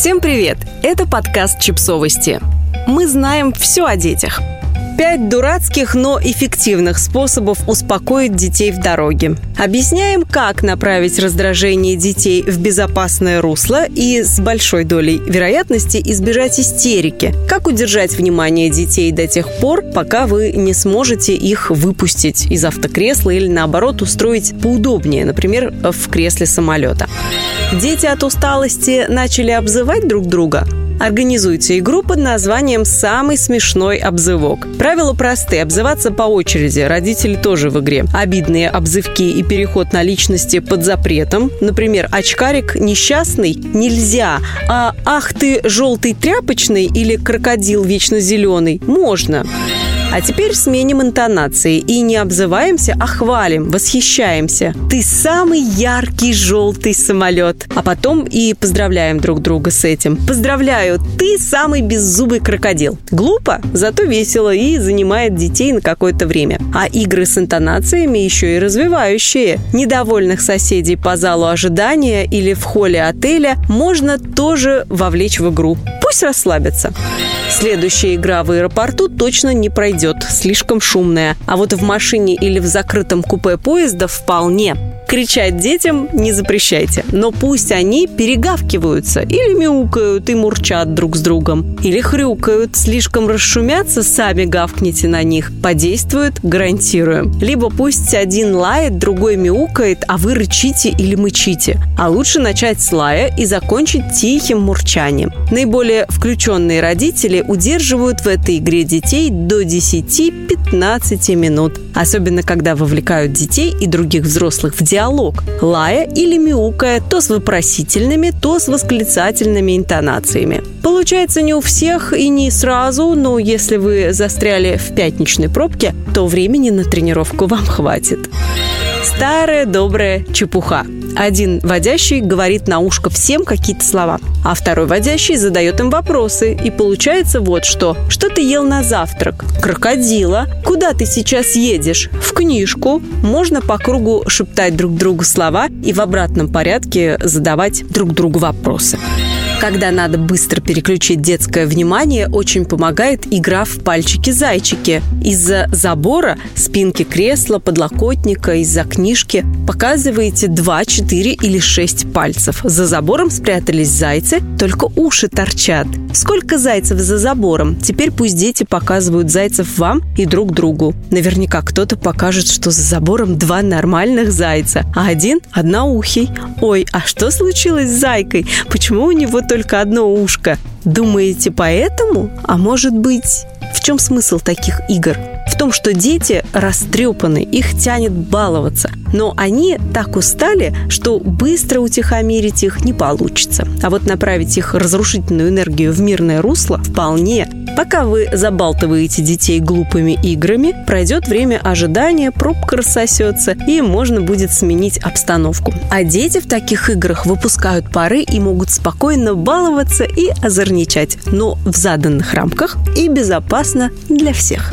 Всем привет! Это подкаст «Чипсовости». Мы знаем все о детях. Пять дурацких, но эффективных способов успокоить детей в дороге. Объясняем, как направить раздражение детей в безопасное русло и с большой долей вероятности избежать истерики. Как удержать внимание детей до тех пор, пока вы не сможете их выпустить из автокресла или наоборот устроить поудобнее, например, в кресле самолета. Дети от усталости начали обзывать друг друга? Организуйте игру под названием «Самый смешной обзывок». Правила просты. Обзываться по очереди. Родители тоже в игре. Обидные обзывки и переход на личности под запретом. Например, очкарик несчастный нельзя, а ах ты желтый тряпочный или крокодил вечно зеленый можно. А теперь сменим интонации и не обзываемся, а хвалим, восхищаемся. Ты самый яркий желтый самолет. А потом и поздравляем друг друга с этим. Поздравляю, ты самый беззубый крокодил. Глупо, зато весело и занимает детей на какое-то время. А игры с интонациями еще и развивающие. Недовольных соседей по залу ожидания или в холле отеля можно тоже вовлечь в игру. Пусть расслабятся. Следующая игра в аэропорту точно не пройдет, слишком шумная. А вот в машине или в закрытом купе поезда вполне. Кричать детям не запрещайте, но пусть они перегавкиваются или мяукают и мурчат друг с другом, или хрюкают, слишком расшумятся, сами гавкните на них. Подействует, гарантируем. Либо пусть один лает, другой мяукает, а вы рычите или мычите. А лучше начать с лая и закончить тихим мурчанием. Наиболее включенные родители удерживают в этой игре детей до 10-15 минут. Особенно, когда вовлекают детей и других взрослых в диалог, лая или мяукая то с вопросительными, то с восклицательными интонациями. Получается не у всех и не сразу, но если вы застряли в пятничной пробке, то времени на тренировку вам хватит. Старая добрая чепуха. Один водящий говорит на ушко всем какие-то слова, а второй водящий задает им вопросы. И получается вот что. Что ты ел на завтрак? Крокодила. Куда ты сейчас едешь? В книжку. Можно по кругу шептать друг другу слова и в обратном порядке задавать друг другу вопросы. Когда надо быстро переключить детское внимание, очень помогает игра в пальчики-зайчики. Из-за забора, спинки кресла, подлокотника, из-за книжки показываете 2, 4 или 6 пальцев. За забором спрятались зайцы, только уши торчат. Сколько зайцев за забором? Теперь пусть дети показывают зайцев вам и друг другу. Наверняка кто-то покажет, что за забором два нормальных зайца, а один – одноухий. Ой, а что случилось с зайкой? Почему у него только одно ушко. Думаете, поэтому? А может быть, в чем смысл таких игр? Том, что дети растрепаны, их тянет баловаться. Но они так устали, что быстро утихомирить их не получится. А вот направить их разрушительную энергию в мирное русло вполне. Пока вы забалтываете детей глупыми играми, пройдет время ожидания, пробка рассосется, и можно будет сменить обстановку. А дети в таких играх выпускают пары и могут спокойно баловаться и озорничать, но в заданных рамках и безопасно для всех.